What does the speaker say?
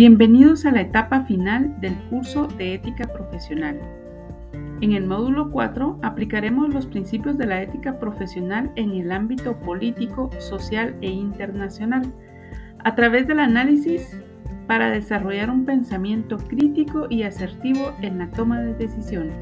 Bienvenidos a la etapa final del curso de ética profesional. En el módulo 4 aplicaremos los principios de la ética profesional en el ámbito político, social e internacional a través del análisis para desarrollar un pensamiento crítico y asertivo en la toma de decisiones.